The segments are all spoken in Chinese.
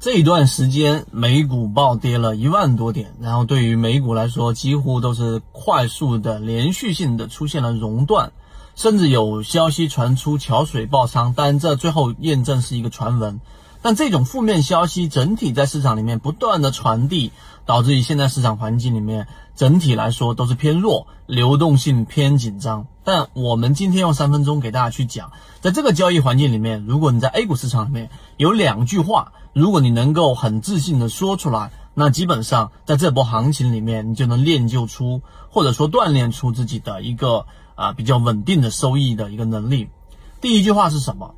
这一段时间，美股暴跌了一万多点，然后对于美股来说，几乎都是快速的、连续性的出现了熔断，甚至有消息传出桥水爆仓，但这最后验证是一个传闻。但这种负面消息整体在市场里面不断的传递，导致于现在市场环境里面整体来说都是偏弱，流动性偏紧张。但我们今天用三分钟给大家去讲，在这个交易环境里面，如果你在 A 股市场里面有两句话。如果你能够很自信的说出来，那基本上在这波行情里面，你就能练就出或者说锻炼出自己的一个啊比较稳定的收益的一个能力。第一句话是什么？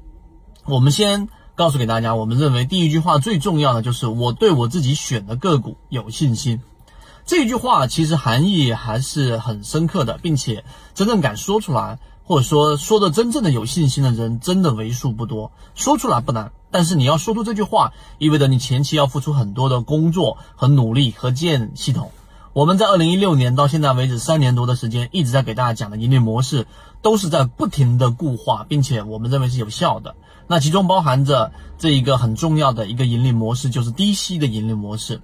我们先告诉给大家，我们认为第一句话最重要的就是我对我自己选的个股有信心。这句话其实含义还是很深刻的，并且真正敢说出来。或者说说的真正的有信心的人真的为数不多，说出来不难，但是你要说出这句话，意味着你前期要付出很多的工作和努力和建系统。我们在二零一六年到现在为止三年多的时间，一直在给大家讲的盈利模式，都是在不停的固化，并且我们认为是有效的。那其中包含着这一个很重要的一个盈利模式，就是低息的盈利模式。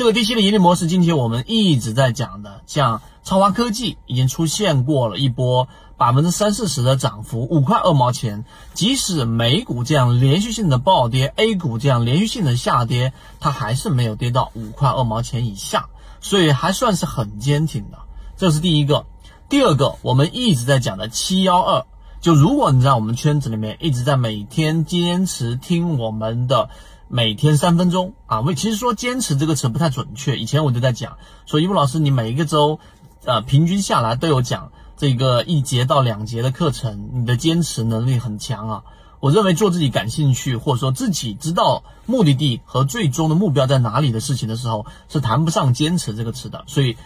这个低息的盈利模式，近期我们一直在讲的，像超华科技已经出现过了一波。百分之三四十的涨幅，五块二毛钱。即使美股这样连续性的暴跌，A 股这样连续性的下跌，它还是没有跌到五块二毛钱以下，所以还算是很坚挺的。这是第一个。第二个，我们一直在讲的七幺二，就如果你在我们圈子里面一直在每天坚持听我们的每天三分钟啊，为其实说坚持这个词不太准确。以前我就在讲说，一木老师，你每一个周，呃，平均下来都有讲。这个一节到两节的课程，你的坚持能力很强啊！我认为做自己感兴趣，或者说自己知道目的地和最终的目标在哪里的事情的时候，是谈不上坚持这个词的。所以，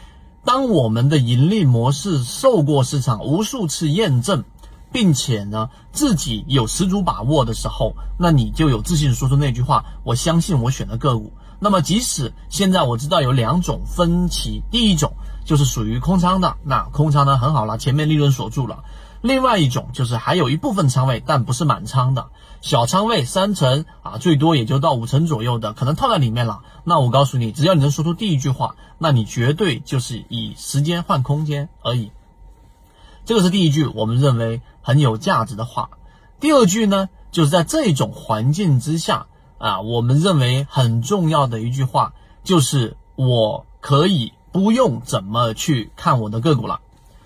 当我们的盈利模式受过市场无数次验证，并且呢自己有十足把握的时候，那你就有自信说出那句话：我相信我选的个股。那么，即使现在我知道有两种分歧，第一种。就是属于空仓的，那空仓呢很好了，前面利润锁住了。另外一种就是还有一部分仓位，但不是满仓的，小仓位三成啊，最多也就到五成左右的，可能套在里面了。那我告诉你，只要你能说出第一句话，那你绝对就是以时间换空间而已。这个是第一句，我们认为很有价值的话。第二句呢，就是在这种环境之下啊，我们认为很重要的一句话，就是我可以。不用怎么去看我的个股了，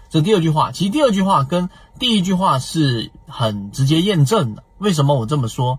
这第二句话，其实第二句话跟第一句话是很直接验证的。为什么我这么说？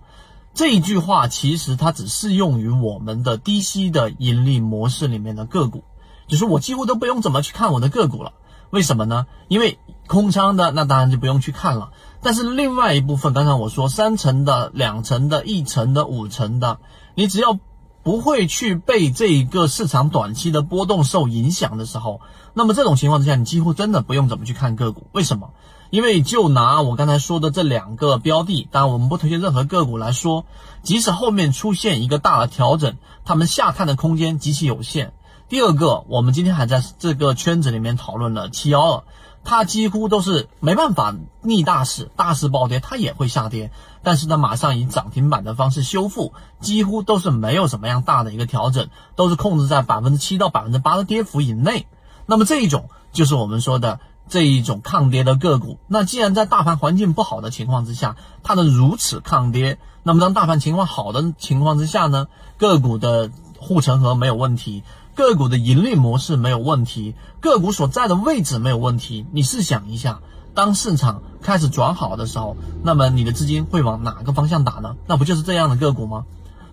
这一句话其实它只适用于我们的低息的盈利模式里面的个股，就是我几乎都不用怎么去看我的个股了。为什么呢？因为空仓的那当然就不用去看了，但是另外一部分，刚才我说三成的、两成的、一成的、五成的，你只要。不会去被这一个市场短期的波动受影响的时候，那么这种情况之下，你几乎真的不用怎么去看个股。为什么？因为就拿我刚才说的这两个标的，当然我们不推荐任何个股来说，即使后面出现一个大的调整，他们下探的空间极其有限。第二个，我们今天还在这个圈子里面讨论了七幺二。它几乎都是没办法逆大势，大势暴跌它也会下跌，但是呢，马上以涨停板的方式修复，几乎都是没有什么样大的一个调整，都是控制在百分之七到百分之八的跌幅以内。那么这一种就是我们说的这一种抗跌的个股。那既然在大盘环境不好的情况之下，它能如此抗跌，那么当大盘情况好的情况之下呢，个股的护城河没有问题。个股的盈利模式没有问题，个股所在的位置没有问题。你试想一下，当市场开始转好的时候，那么你的资金会往哪个方向打呢？那不就是这样的个股吗？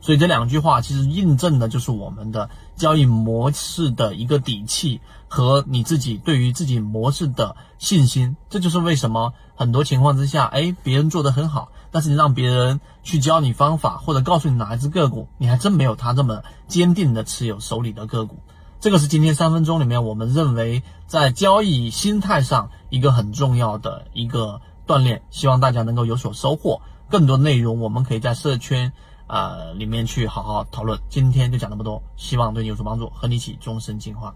所以这两句话其实印证的就是我们的交易模式的一个底气和你自己对于自己模式的信心。这就是为什么很多情况之下，哎，别人做的很好，但是你让别人去教你方法或者告诉你哪一只个股，你还真没有他这么坚定的持有手里的个股。这个是今天三分钟里面我们认为在交易心态上一个很重要的一个锻炼，希望大家能够有所收获。更多内容我们可以在社圈啊里面去好好讨论。今天就讲那么多，希望对你有所帮助，和你一起终身进化。